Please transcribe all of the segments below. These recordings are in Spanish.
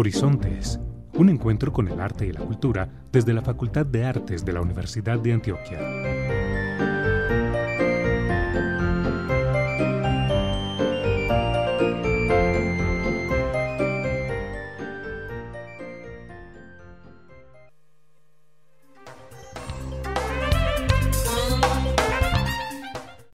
Horizontes, un encuentro con el arte y la cultura desde la Facultad de Artes de la Universidad de Antioquia.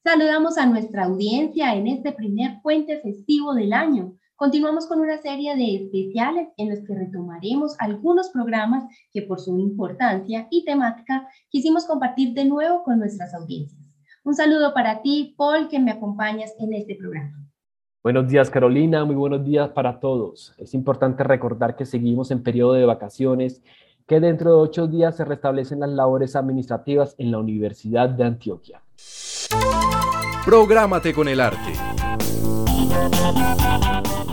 Saludamos a nuestra audiencia en este primer puente festivo del año. Continuamos con una serie de especiales en los que retomaremos algunos programas que por su importancia y temática quisimos compartir de nuevo con nuestras audiencias. Un saludo para ti, Paul, que me acompañas en este programa. Buenos días, Carolina. Muy buenos días para todos. Es importante recordar que seguimos en periodo de vacaciones, que dentro de ocho días se restablecen las labores administrativas en la Universidad de Antioquia. Prográmate con el arte.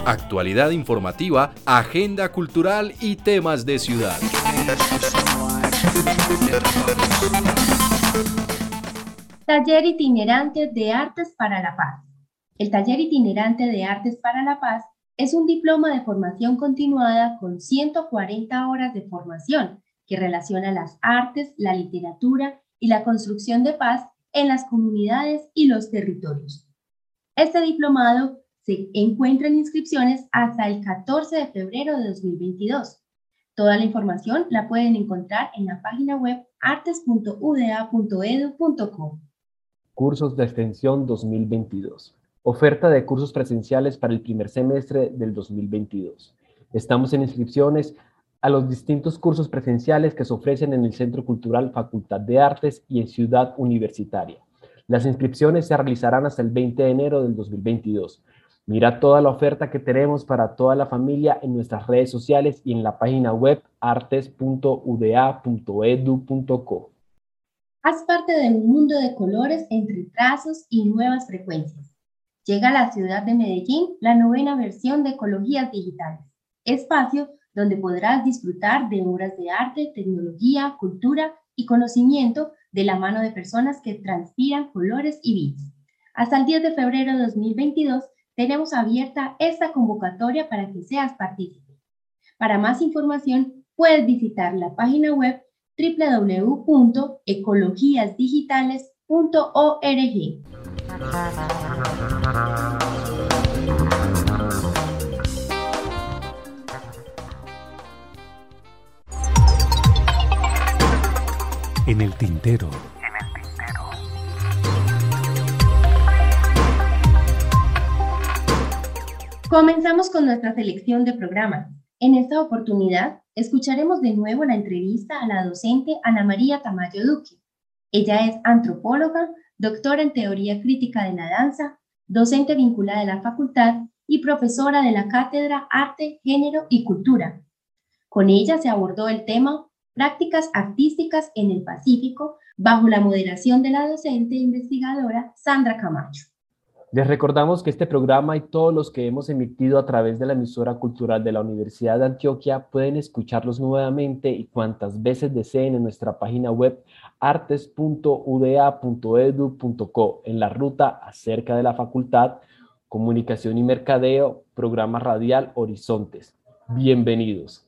Actualidad informativa, agenda cultural y temas de ciudad. Taller itinerante de Artes para la Paz. El Taller itinerante de Artes para la Paz es un diploma de formación continuada con 140 horas de formación que relaciona las artes, la literatura y la construcción de paz en las comunidades y los territorios. Este diplomado se encuentra en inscripciones hasta el 14 de febrero de 2022. Toda la información la pueden encontrar en la página web artes.uda.edu.co. Cursos de extensión 2022. Oferta de cursos presenciales para el primer semestre del 2022. Estamos en inscripciones a los distintos cursos presenciales que se ofrecen en el Centro Cultural Facultad de Artes y en Ciudad Universitaria. Las inscripciones se realizarán hasta el 20 de enero del 2022. Mira toda la oferta que tenemos para toda la familia en nuestras redes sociales y en la página web artes.uda.edu.co. Haz parte de un mundo de colores entre trazos y nuevas frecuencias. Llega a la ciudad de Medellín la novena versión de Ecologías Digitales, espacio donde podrás disfrutar de obras de arte, tecnología, cultura y conocimiento de la mano de personas que transpiran colores y bits. Hasta el 10 de febrero de 2022 tenemos abierta esta convocatoria para que seas partícipe. Para más información, puedes visitar la página web www.ecologiasdigitales.org. En el tintero. Comenzamos con nuestra selección de programas. En esta oportunidad, escucharemos de nuevo la entrevista a la docente Ana María Tamayo Duque. Ella es antropóloga, doctora en teoría crítica de la danza, docente vinculada a la facultad y profesora de la cátedra Arte, Género y Cultura. Con ella se abordó el tema Prácticas Artísticas en el Pacífico bajo la moderación de la docente e investigadora Sandra Camacho. Les recordamos que este programa y todos los que hemos emitido a través de la emisora cultural de la Universidad de Antioquia pueden escucharlos nuevamente y cuantas veces deseen en nuestra página web artes.uda.edu.co en la ruta acerca de la facultad, comunicación y mercadeo, programa radial Horizontes. Bienvenidos.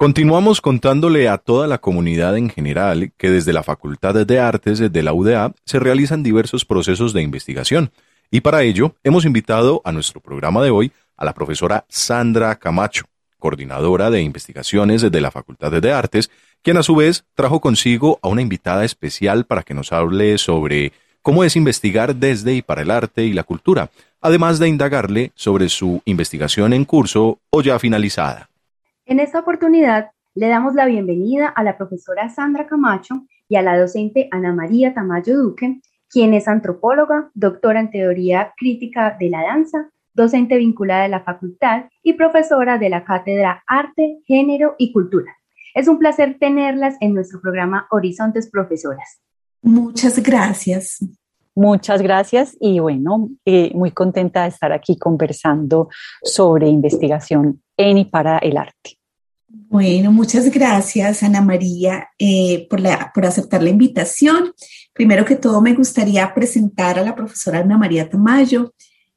Continuamos contándole a toda la comunidad en general que desde la Facultad de Artes de la UDA se realizan diversos procesos de investigación y para ello hemos invitado a nuestro programa de hoy a la profesora Sandra Camacho, coordinadora de investigaciones desde la Facultad de Artes, quien a su vez trajo consigo a una invitada especial para que nos hable sobre cómo es investigar desde y para el arte y la cultura, además de indagarle sobre su investigación en curso o ya finalizada. En esta oportunidad, le damos la bienvenida a la profesora Sandra Camacho y a la docente Ana María Tamayo Duque, quien es antropóloga, doctora en teoría crítica de la danza, docente vinculada a la facultad y profesora de la cátedra Arte, Género y Cultura. Es un placer tenerlas en nuestro programa Horizontes Profesoras. Muchas gracias. Muchas gracias y bueno, eh, muy contenta de estar aquí conversando sobre investigación en y para el arte. Bueno, muchas gracias, Ana María, eh, por, por aceptar la invitación. Primero que todo, me gustaría presentar a la profesora Ana María Tamayo.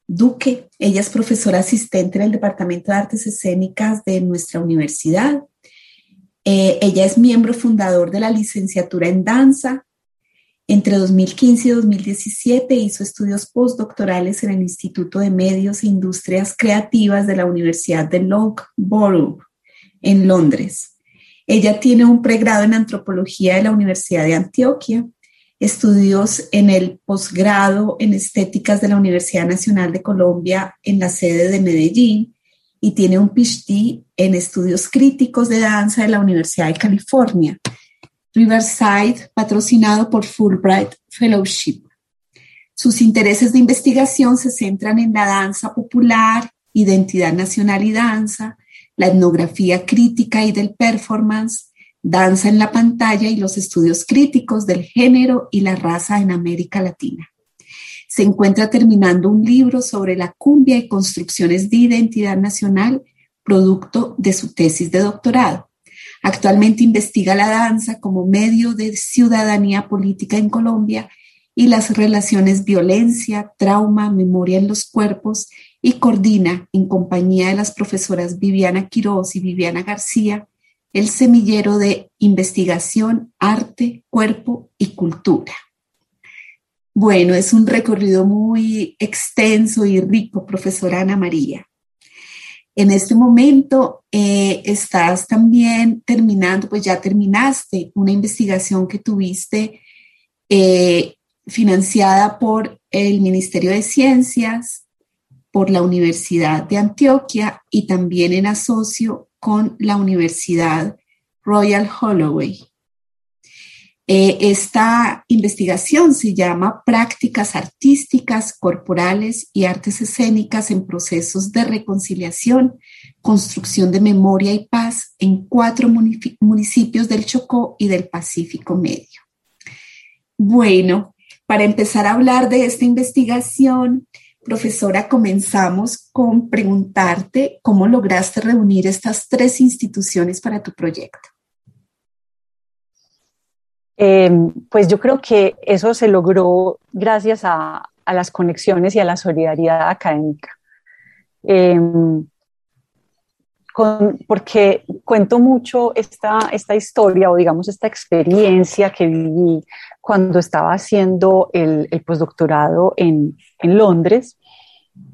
Duque. Ella es profesora asistente en el Departamento de Artes Escénicas de nuestra universidad. Eh, ella es miembro fundador de la licenciatura en danza. Entre 2015 y 2017 hizo estudios postdoctorales en el Instituto de Medios e Industrias Creativas de la Universidad de Loughborough, en Londres. Ella tiene un pregrado en antropología de la Universidad de Antioquia estudios en el posgrado en estéticas de la Universidad Nacional de Colombia en la sede de Medellín y tiene un PhD en estudios críticos de danza de la Universidad de California, Riverside, patrocinado por Fulbright Fellowship. Sus intereses de investigación se centran en la danza popular, identidad nacional y danza, la etnografía crítica y del performance, danza en la pantalla y los estudios críticos del género y la raza en América Latina. Se encuentra terminando un libro sobre la cumbia y construcciones de identidad nacional, producto de su tesis de doctorado. Actualmente investiga la danza como medio de ciudadanía política en Colombia y las relaciones violencia, trauma, memoria en los cuerpos y coordina en compañía de las profesoras Viviana Quiroz y Viviana García el semillero de investigación, arte, cuerpo y cultura. Bueno, es un recorrido muy extenso y rico, profesora Ana María. En este momento eh, estás también terminando, pues ya terminaste una investigación que tuviste eh, financiada por el Ministerio de Ciencias, por la Universidad de Antioquia y también en asocio con la Universidad Royal Holloway. Eh, esta investigación se llama Prácticas Artísticas, Corporales y Artes Escénicas en Procesos de Reconciliación, Construcción de Memoria y Paz en cuatro municipios del Chocó y del Pacífico Medio. Bueno, para empezar a hablar de esta investigación, Profesora, comenzamos con preguntarte cómo lograste reunir estas tres instituciones para tu proyecto. Em, pues yo creo que eso se logró gracias a, las conexiones y a la solidaridad académica. Em, porque cuento mucho esta, esta historia o digamos esta experiencia que viví cuando estaba haciendo el, el postdoctorado en, en Londres.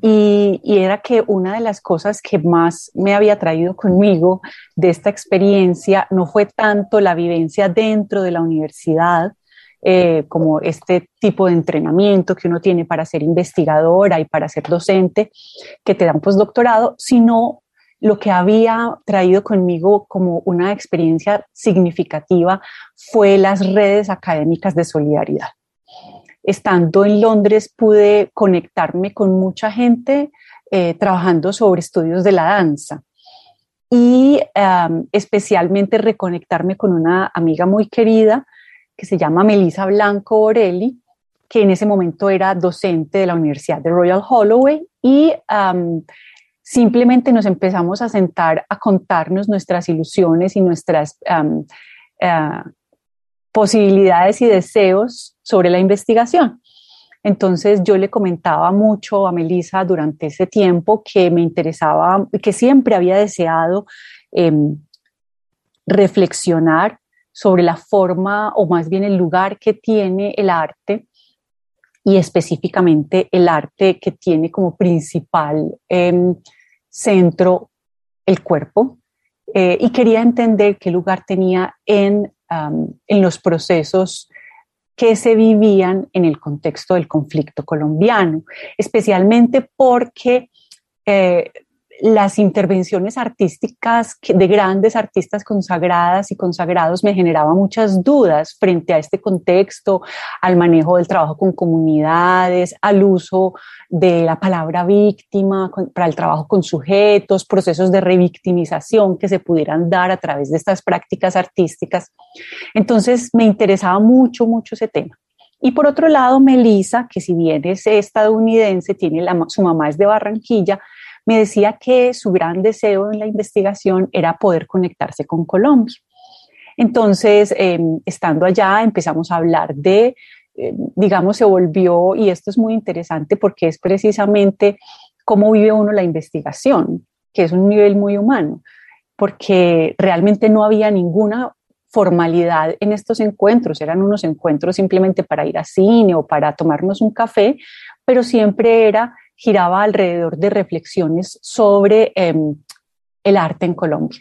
Y, y, era que una de las cosas que más me había traído conmigo de esta experiencia no fue tanto la vivencia dentro de la universidad, eh, como este tipo de entrenamiento que uno tiene para ser investigadora y para ser docente, que te dan postdoctorado, sino lo que había traído conmigo como una experiencia significativa fue las redes académicas de solidaridad. Estando en Londres pude conectarme con mucha gente eh, trabajando sobre estudios de la danza y especialmente reconectarme con una amiga muy querida que se llama Melissa Blanco Orelli, que en ese momento era docente de la Universidad de Royal Holloway y simplemente nos empezamos a sentar a contarnos nuestras ilusiones y nuestras eh, posibilidades y deseos sobre la investigación. Entonces yo le comentaba mucho a Melissa durante ese tiempo que me interesaba, que siempre había deseado em, reflexionar sobre la forma o más bien el lugar que tiene el arte y específicamente el arte que tiene como principal em, centro el cuerpo eh, y quería entender qué lugar tenía en, en los procesos que se vivían en el contexto del conflicto colombiano, especialmente porque eh, las intervenciones artísticas de grandes artistas consagradas y consagrados me generaban muchas dudas frente a este contexto, al manejo del trabajo con comunidades, al uso de la palabra víctima para el trabajo con sujetos, procesos de revictimización que se pudieran dar a través de estas prácticas artísticas. Entonces me interesaba mucho, mucho ese tema. Y por otro lado, Melissa, que si bien es estadounidense, tiene la, su mamá es de Barranquilla, me decía que su gran deseo en la investigación era poder conectarse con Colombia. Entonces, em, estando allá, empezamos a hablar de eh, digamos, se volvió, y esto es muy interesante porque es precisamente cómo vive uno la investigación, que es un nivel muy humano, porque realmente no había ninguna formalidad en estos encuentros, eran unos encuentros simplemente para ir a cine o para tomarnos un café, pero siempre era, giraba alrededor de reflexiones sobre em, el arte en Colombia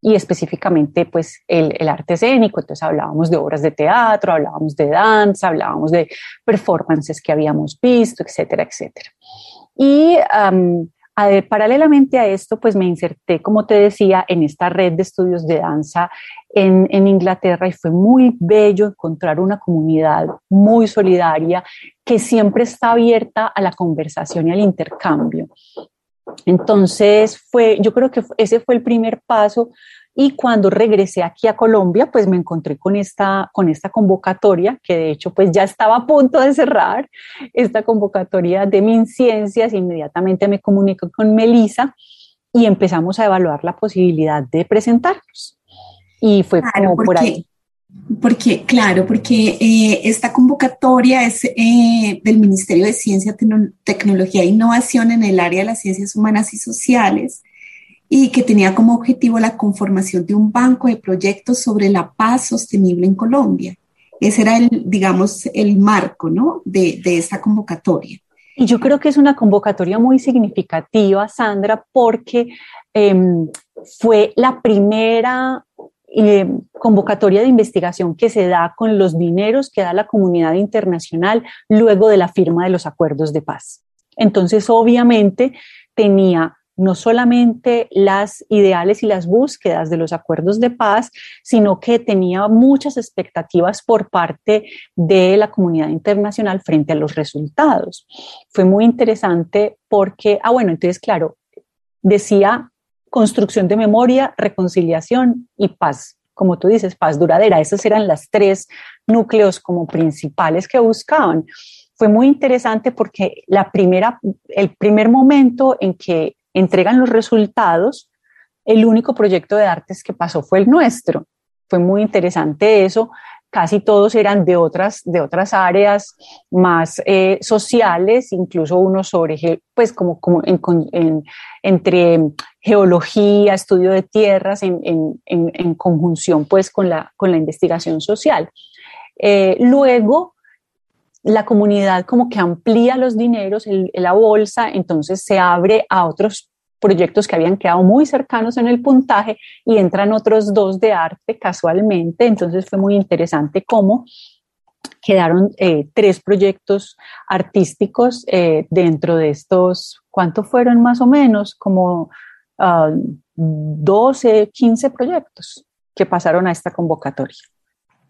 y específicamente pues el, arte escénico. Entonces hablábamos de obras de teatro, hablábamos de danza, hablábamos de performances que habíamos visto, etcétera, etcétera. Y paralelamente a esto, pues me inserté, como te decía, en esta red de estudios de danza en, en, Inglaterra y fue muy bello encontrar una comunidad muy solidaria que siempre está abierta a la conversación y al intercambio. Entonces, fue, yo creo que ese fue el primer paso y cuando regresé aquí a Colombia, pues me encontré con esta, con esta convocatoria, que de hecho pues ya estaba a punto de cerrar, esta convocatoria de MinCiencias, inmediatamente me comunico con Melisa y empezamos a evaluar la posibilidad de presentarnos. Y fue como por ahí. Porque, claro, porque eh, esta convocatoria es eh, del Ministerio de Ciencia, Tecnología e Innovación en el área de las ciencias humanas y sociales y que tenía como objetivo la conformación de un banco de proyectos sobre la paz sostenible en Colombia. Ese era el, digamos, el marco, ¿no? De, de esta convocatoria. Y yo creo que es una convocatoria muy significativa, Sandra, porque em, fue la primera eh, convocatoria de investigación que se da con los dineros que da la comunidad internacional luego de la firma de los acuerdos de paz. Entonces, obviamente, tenía no solamente las ideales y las búsquedas de los acuerdos de paz, sino que tenía muchas expectativas por parte de la comunidad internacional frente a los resultados. Fue muy interesante porque, ah, bueno, entonces, claro, decía construcción de memoria, reconciliación y paz. Como tú dices, paz duradera. Esos eran las tres núcleos como principales que buscaban. Fue muy interesante porque la primera, el primer momento en que entregan los resultados, el único proyecto de artes que pasó fue el nuestro. Fue muy interesante eso, casi todos eran de otras, de otras áreas más eh, sociales, incluso uno sobre, pues como, como en, entre geología, estudio de tierras, en, en, conjunción pues con la, con la investigación social. Eh, luego, la comunidad como que amplía los dineros, en la bolsa, entonces se abre a otros proyectos que habían quedado muy cercanos en el puntaje y entran otros dos de arte casualmente. Entonces fue muy interesante cómo quedaron eh, tres proyectos artísticos eh, dentro de estos, ¿cuántos fueron más o menos? Como 12, ah, 15 proyectos que pasaron a esta convocatoria.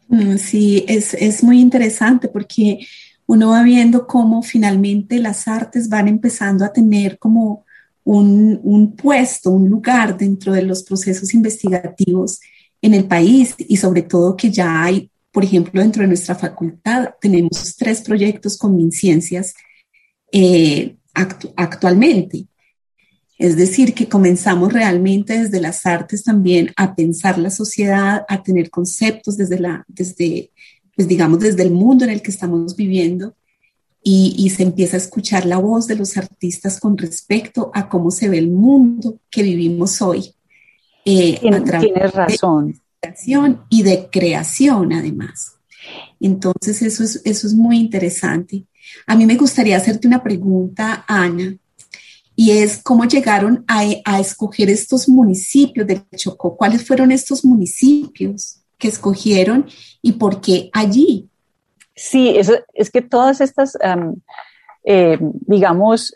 Mm, sí, es, es muy interesante porque uno va viendo cómo finalmente las artes van empezando a tener como un, puesto, un lugar dentro de los procesos investigativos en el país y sobre todo que ya hay, por ejemplo, dentro de nuestra facultad tenemos tres proyectos con MinCiencias eh, actualmente. Es decir, que comenzamos realmente desde las artes también a pensar la sociedad, a tener conceptos desde la, desde, pues digamos, desde el mundo en el que estamos viviendo y, se empieza a escuchar la voz de los artistas con respecto a cómo se ve el mundo que vivimos hoy. Eh, tienes razón. De y de creación, además. Entonces, eso es, eso es muy interesante. A mí me gustaría hacerte una pregunta, Ana, y es cómo llegaron a, a escoger estos municipios del Chocó. ¿Cuáles fueron estos municipios que escogieron y por qué allí? Sí, eso, es que todas estas, eh, digamos,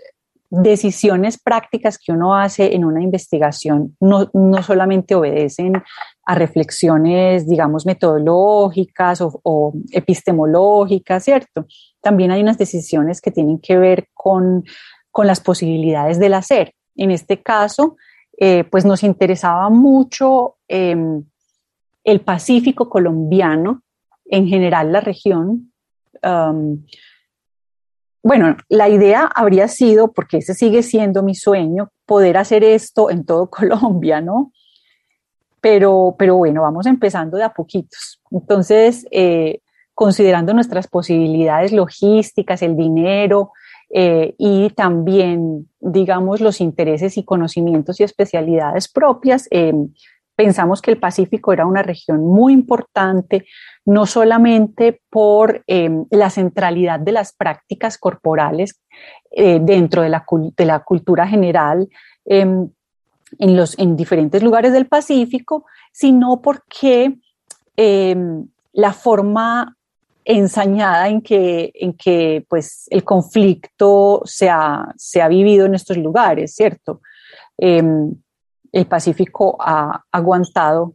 decisiones prácticas que uno hace en una investigación no, no solamente obedecen a reflexiones, digamos, metodológicas o, o, epistemológicas, ¿cierto? También hay unas decisiones que tienen que ver con, con las posibilidades del hacer. En este caso, eh, pues nos interesaba mucho em, el Pacífico colombiano, en general la región, bueno, la idea habría sido, porque ese sigue siendo mi sueño, poder hacer esto en todo Colombia, ¿no? Pero, pero bueno, vamos empezando de a poquitos. Entonces, eh, considerando nuestras posibilidades logísticas, el dinero eh, y también, digamos, los intereses y conocimientos y especialidades propias, eh, pensamos que el Pacífico era una región muy importante, no solamente por em, la centralidad de las prácticas corporales eh, dentro de la, cultura general em, en, los, en diferentes lugares del Pacífico, sino porque em, la forma ensañada en que, en que pues, el conflicto se ha, se ha vivido en estos lugares, ¿cierto? El Pacífico ha aguantado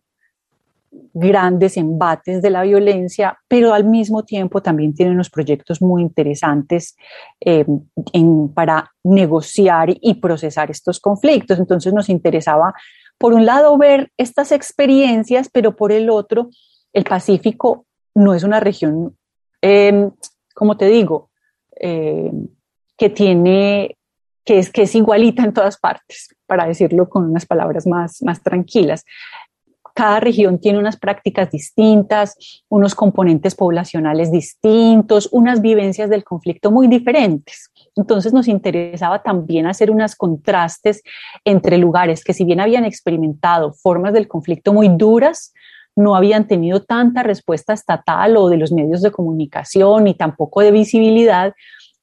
grandes embates de la violencia, pero al mismo tiempo también tiene unos proyectos muy interesantes eh, para negociar y procesar estos conflictos. Entonces nos interesaba, por un lado, ver estas experiencias, pero por el otro, el Pacífico no es una región, em, como te digo, em, que tiene que es, que es igualita en todas partes, para decirlo con unas palabras más, más tranquilas. Cada región tiene unas prácticas distintas, unos componentes poblacionales distintos, unas vivencias del conflicto muy diferentes. Entonces nos interesaba también hacer unos contrastes entre lugares que si bien habían experimentado formas del conflicto muy duras, no habían tenido tanta respuesta estatal o de los medios de comunicación ni tampoco de visibilidad,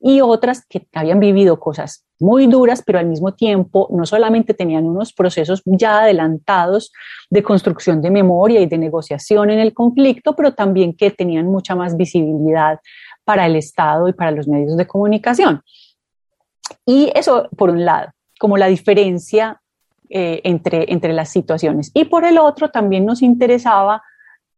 y otras que habían vivido cosas muy duras, pero al mismo tiempo no solamente tenían unos procesos ya adelantados de construcción de memoria y de negociación en el conflicto, pero también que tenían mucha más visibilidad para el Estado y para los medios de comunicación. Y eso, por un lado, como la diferencia eh, entre, entre las situaciones. Y por el otro, también nos interesaba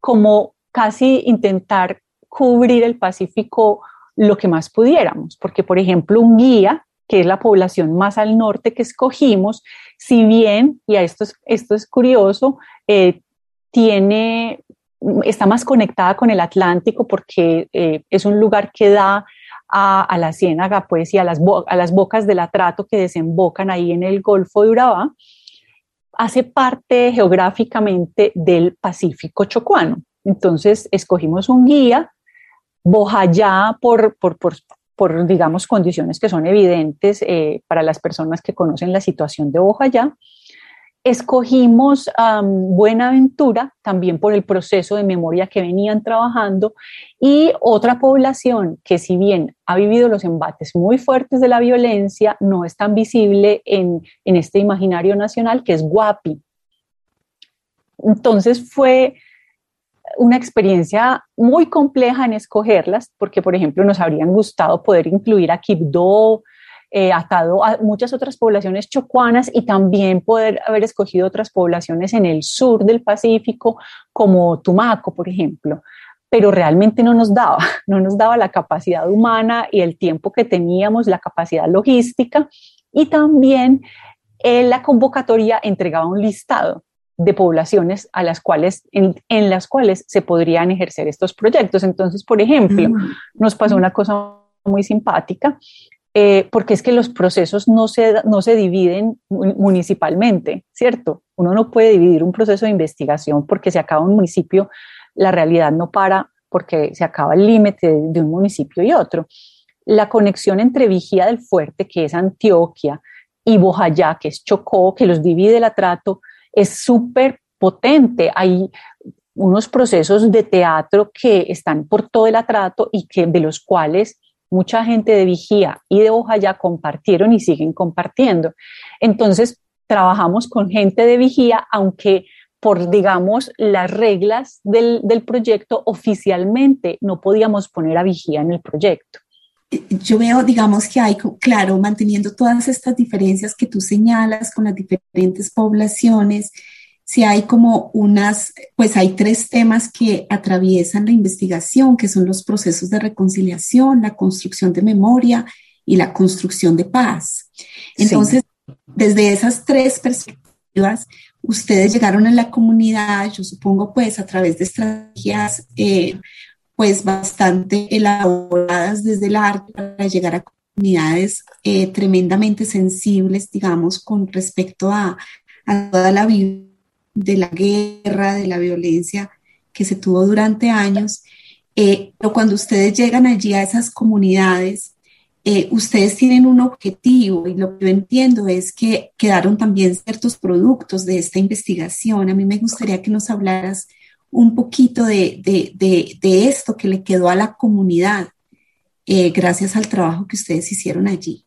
como casi intentar cubrir el Pacífico lo que más pudiéramos, porque por ejemplo un guía, que es la población más al norte que escogimos, si bien, y a esto es, curioso, eh, tiene, está más conectada con el Atlántico porque eh, es un lugar que da a, la ciénaga pues, y a las, a las bocas del atrato que desembocan ahí en el Golfo de Urabá, hace parte geográficamente del Pacífico chocuano. Entonces, escogimos un guía Bojayá por, por, por, digamos, condiciones que son evidentes eh, para las personas que conocen la situación de Bojayá. Escogimos Buenaventura también por el proceso de memoria que venían trabajando y otra población que si bien ha vivido los embates muy fuertes de la violencia, no es tan visible en, en este imaginario nacional que es Guapi. Entonces fue una experiencia muy compleja en escogerlas, porque, por ejemplo, nos habrían gustado poder incluir a Quibdó, eh, atado a muchas otras poblaciones chocuanas y también poder haber escogido otras poblaciones en el sur del Pacífico, como Tumaco, por ejemplo. Pero realmente no nos daba, no nos daba la capacidad humana y el tiempo que teníamos, la capacidad logística y también eh, la convocatoria entregaba un listado de poblaciones a las cuales, en, las cuales se podrían ejercer estos proyectos. Entonces, por ejemplo, mm. nos pasó una cosa muy simpática, eh, porque es que los procesos no se, no se dividen municipalmente, ¿cierto? Uno no puede dividir un proceso de investigación porque se acaba un municipio, la realidad no para porque se acaba el límite de, de un municipio y otro. La conexión entre Vigía del Fuerte, que es Antioquia, y Bojayá, que es Chocó, que los divide el atrato, es súper potente. Hay unos procesos de teatro que están por todo el atrato y que de los cuales mucha gente de Vigía y de ya compartieron y siguen compartiendo. Entonces, trabajamos con gente de Vigía, aunque por, digamos, las reglas del, del proyecto, oficialmente no podíamos poner a Vigía en el proyecto yo veo, digamos, que hay, claro, manteniendo todas estas diferencias que tú señalas con las diferentes poblaciones, si hay como unas, pues hay tres temas que atraviesan la investigación, que son los procesos de reconciliación, la construcción de memoria y la construcción de paz. Entonces, desde esas tres perspectivas, ustedes llegaron a la comunidad, yo supongo, pues a través de estrategias eh, pues bastante elaboradas desde el arte para llegar a comunidades eh, tremendamente sensibles, digamos, con respecto a, toda la vida de la guerra, de la violencia que se tuvo durante años. Eh, pero cuando ustedes llegan allí a esas comunidades, eh, ustedes tienen un objetivo y lo que yo entiendo es que quedaron también ciertos productos de esta investigación. A mí me gustaría que nos hablaras un poquito de, de, esto que le quedó a la comunidad eh, gracias al trabajo que ustedes hicieron allí.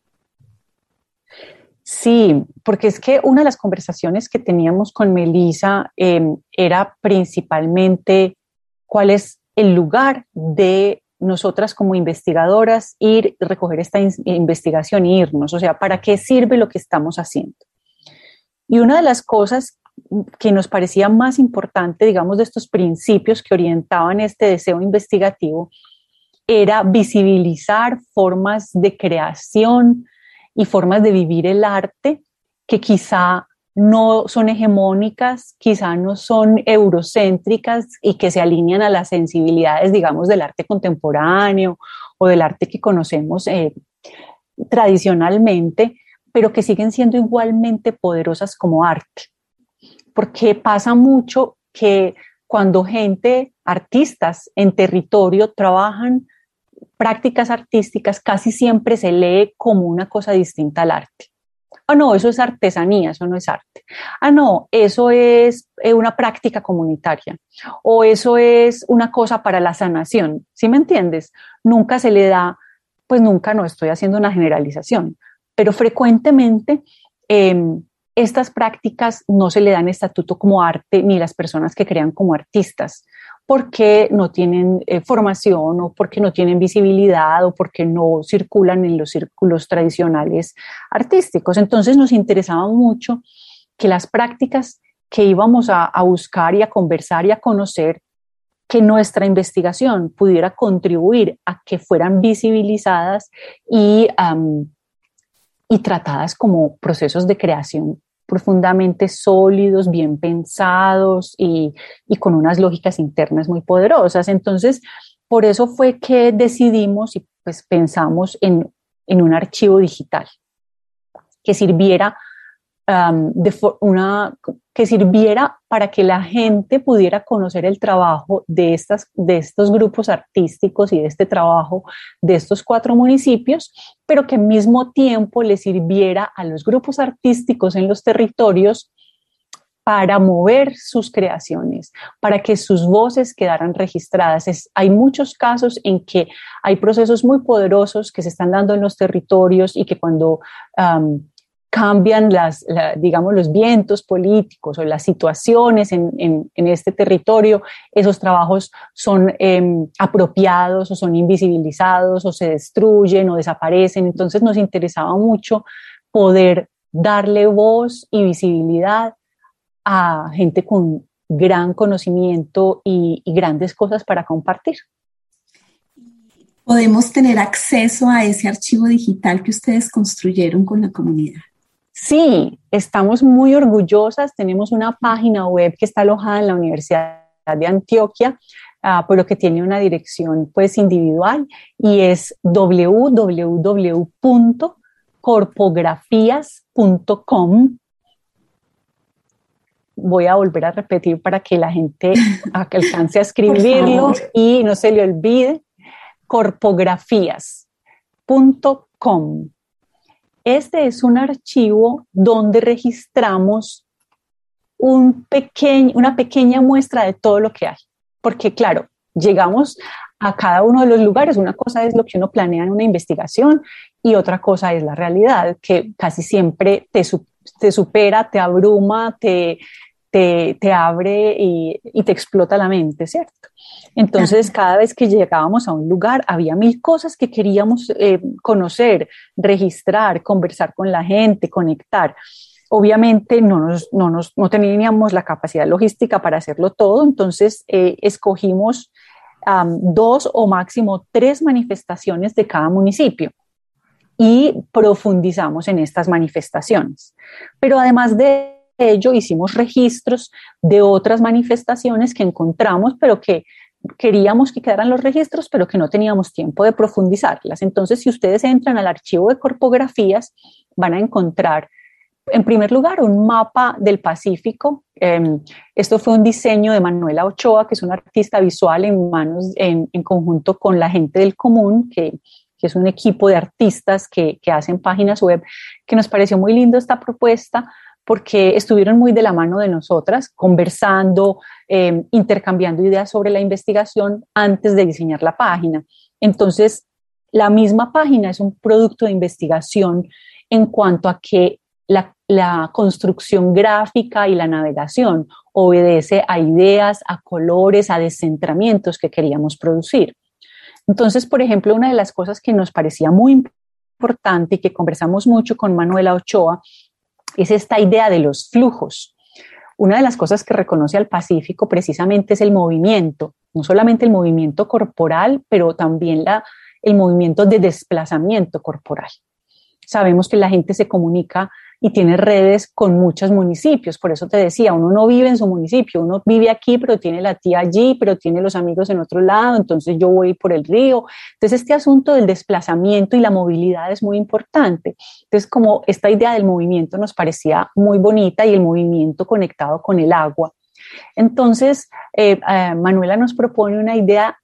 Sí, porque es que una de las conversaciones que teníamos con Melissa em, era principalmente cuál es el lugar de nosotras como investigadoras ir, recoger esta investigación e irnos, o sea, ¿para qué sirve lo que estamos haciendo? Y una de las cosas que nos parecía más importante, digamos, de estos principios que orientaban este deseo investigativo, era visibilizar formas de creación y formas de vivir el arte que quizá no son hegemónicas, quizá no son eurocéntricas y que se alinean a las sensibilidades, digamos, del arte contemporáneo o del arte que conocemos eh, tradicionalmente, pero que siguen siendo igualmente poderosas como arte. Porque pasa mucho que cuando gente, artistas en territorio trabajan prácticas artísticas, casi siempre se lee como una cosa distinta al arte ah, no, eso es artesanía, eso no es arte. Ah, no, eso es eh, una práctica comunitaria o eso es una cosa para la sanación. ¿Sí me entiendes? Nunca se le da, pues nunca no estoy haciendo una generalización, pero frecuentemente em, estas prácticas no se le dan estatuto como arte ni las personas que crean como artistas porque no tienen eh, formación o porque no tienen visibilidad o porque no circulan en los círculos tradicionales artísticos. Entonces nos interesaba mucho que las prácticas que íbamos a, buscar y a conversar y a conocer, que nuestra investigación pudiera contribuir a que fueran visibilizadas y, y tratadas como procesos de creación profundamente sólidos, bien pensados y, con unas lógicas internas muy poderosas. Entonces, por eso fue que decidimos y pues pensamos en, en un archivo digital que sirviera de una, que sirviera para que la gente pudiera conocer el trabajo de, estas, de estos grupos artísticos y de este trabajo de estos cuatro municipios, pero que al mismo tiempo le sirviera a los grupos artísticos en los territorios para mover sus creaciones, para que sus voces quedaran registradas. hay muchos casos en que hay procesos muy poderosos que se están dando en los territorios y que cuando cambian las, digamos, los vientos políticos o las situaciones en, en, este territorio, esos trabajos son em, apropiados o son invisibilizados o se destruyen o desaparecen. Entonces nos interesaba mucho poder darle voz y visibilidad a gente con gran conocimiento y grandes cosas para compartir. ¿Podemos tener acceso a ese archivo digital que ustedes construyeron con la comunidad? Sí, estamos muy orgullosas. Tenemos una página web que está alojada en la Universidad de Antioquia, uh, por lo que tiene una dirección pues individual y es www.corpografías.com. Voy a volver a repetir para que la gente alcance a escribirlo y no se le olvide, corpografías.com. Este es un archivo donde registramos un una pequeña muestra de todo lo que hay. Porque claro, llegamos a cada uno de los lugares. Una cosa es lo que uno planea en una investigación y otra cosa es la realidad, que casi siempre te, te supera, te abruma, te, te, abre y, te explota la mente, ¿cierto? Entonces, cada vez que llegábamos a un lugar, había mil cosas que queríamos eh, conocer, registrar, conversar con la gente, conectar. Obviamente no, nos, no, nos, no teníamos la capacidad logística para hacerlo todo, entonces eh, escogimos dos o máximo tres manifestaciones de cada municipio y profundizamos en estas manifestaciones. Pero además de ello hicimos registros de otras manifestaciones que encontramos, pero que queríamos que quedaran los registros, pero que no teníamos tiempo de profundizarlas. Entonces, si ustedes entran al archivo de corpografías, van a encontrar en primer lugar, un mapa del Pacífico. Em, esto fue un diseño de Manuela Ochoa, que es una artista visual en manos, en, conjunto con la gente del común, que, es un equipo de artistas que, que, hacen páginas web, que nos pareció muy lindo esta propuesta porque estuvieron muy de la mano de nosotras, conversando, em, intercambiando ideas sobre la investigación antes de diseñar la página. Entonces, la misma página es un producto de investigación en cuanto a que la, construcción gráfica y la navegación obedece a ideas, a colores, a descentramientos que queríamos producir. Entonces, por ejemplo, una de las cosas que nos parecía muy importante y que conversamos mucho con Manuela Ochoa es esta idea de los flujos. Una de las cosas que reconoce al Pacífico precisamente es el movimiento, no solamente el movimiento corporal, pero también el movimiento de desplazamiento corporal. Sabemos que la gente se comunica y tiene redes con muchos municipios. Por eso te decía, uno no vive en su municipio, uno vive aquí, pero tiene la tía allí, pero tiene los amigos en otro lado, entonces yo voy por el río. Entonces este asunto del desplazamiento y la movilidad es muy importante. Entonces como esta idea del movimiento nos parecía muy bonita y el movimiento conectado con el agua. Entonces, eh, eh, Manuela nos propone una idea.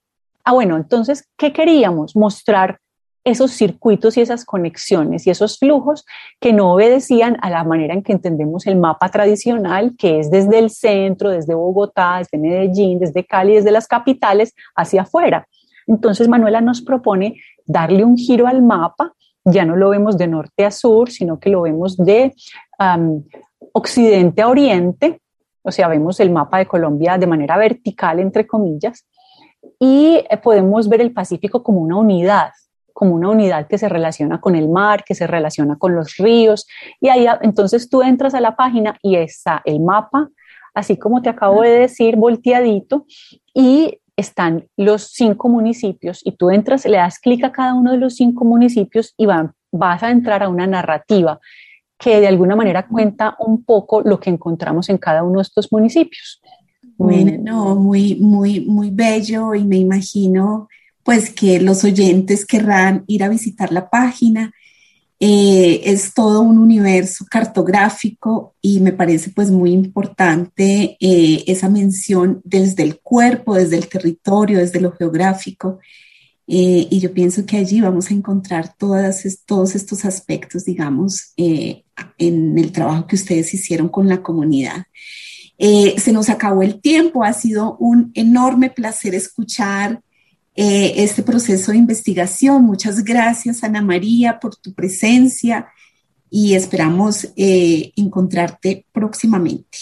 Ah, bueno, entonces, ¿qué queríamos? Mostrar esos circuitos y esas conexiones y esos flujos que no obedecían a la manera en que entendemos el mapa tradicional, que es desde el centro, desde Bogotá, desde Medellín, desde Cali, desde las capitales hacia afuera. Entonces Manuela nos propone darle un giro al mapa, ya no lo vemos de norte a sur, sino que lo vemos de occidente a oriente, o sea, vemos el mapa de Colombia de manera vertical, entre comillas, y eh, podemos ver el Pacífico como una unidad, como una unidad que se relaciona con el mar, que se relaciona con los ríos. Y ahí entonces tú entras a la página y está el mapa, así como te acabo de decir, volteadito, y están los cinco municipios y tú entras, le das clic a cada uno de los cinco municipios y vas a entrar a una narrativa que de alguna manera cuenta un poco lo que encontramos en cada uno de estos municipios. Bueno, no, muy, muy, muy bello y me imagino pues que los oyentes querrán ir a visitar la página. Eh, es todo un universo cartográfico y me parece pues muy importante eh, esa mención desde el cuerpo, desde el territorio, desde lo geográfico. Eh, y yo pienso que allí vamos a encontrar todas, todos estos aspectos, digamos, en el trabajo que ustedes hicieron con la comunidad. se nos acabó el tiempo, ha sido un enorme placer escuchar eh, este proceso de investigación. Muchas gracias, Ana María, por tu presencia y esperamos eh, encontrarte próximamente.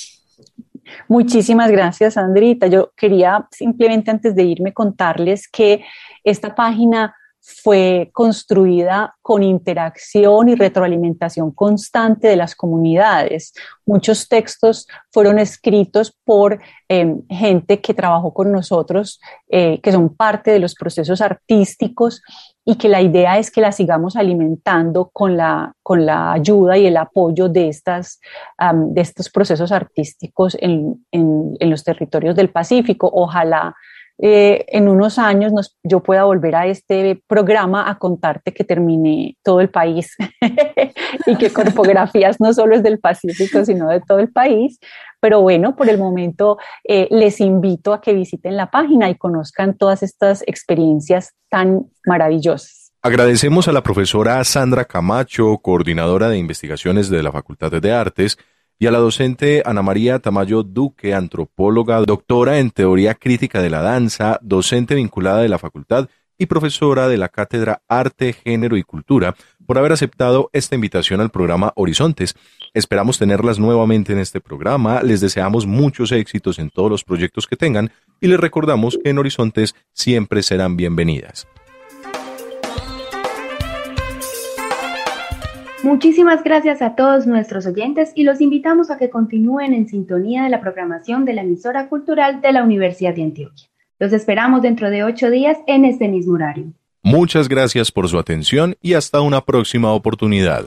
Muchísimas gracias, Andrita. Yo quería simplemente antes de irme contarles que esta página fue construida con interacción y retroalimentación constante de las comunidades. Muchos textos fueron escritos por em, gente que trabajó con nosotros, eh, que son parte de los procesos artísticos y que la idea es que la sigamos alimentando con la, con la ayuda y el apoyo de, estas, de estos procesos artísticos en, en, en los territorios del Pacífico. Ojalá eh, en unos años yo pueda volver a este programa a contarte que terminé todo el país y que Corpografías no solo es del Pacífico, sino de todo el país. Pero bueno, por el momento eh, les invito a que visiten la página y conozcan todas estas experiencias tan maravillosas. Agradecemos a la profesora Sandra Camacho, coordinadora de investigaciones de la Facultad de Artes, y a la docente Ana María Tamayo Duque, antropóloga, doctora en teoría crítica de la danza, docente vinculada de la facultad y profesora de la cátedra Arte, Género y Cultura, por haber aceptado esta invitación al programa Horizontes. Esperamos tenerlas nuevamente en este programa, les deseamos muchos éxitos en todos los proyectos que tengan y les recordamos que en Horizontes siempre serán bienvenidas. Muchísimas gracias a todos nuestros oyentes y los invitamos a que continúen en sintonía de la programación de la emisora cultural de la Universidad de Antioquia. Los esperamos dentro de ocho días en este mismo horario. Muchas gracias por su atención y hasta una próxima oportunidad.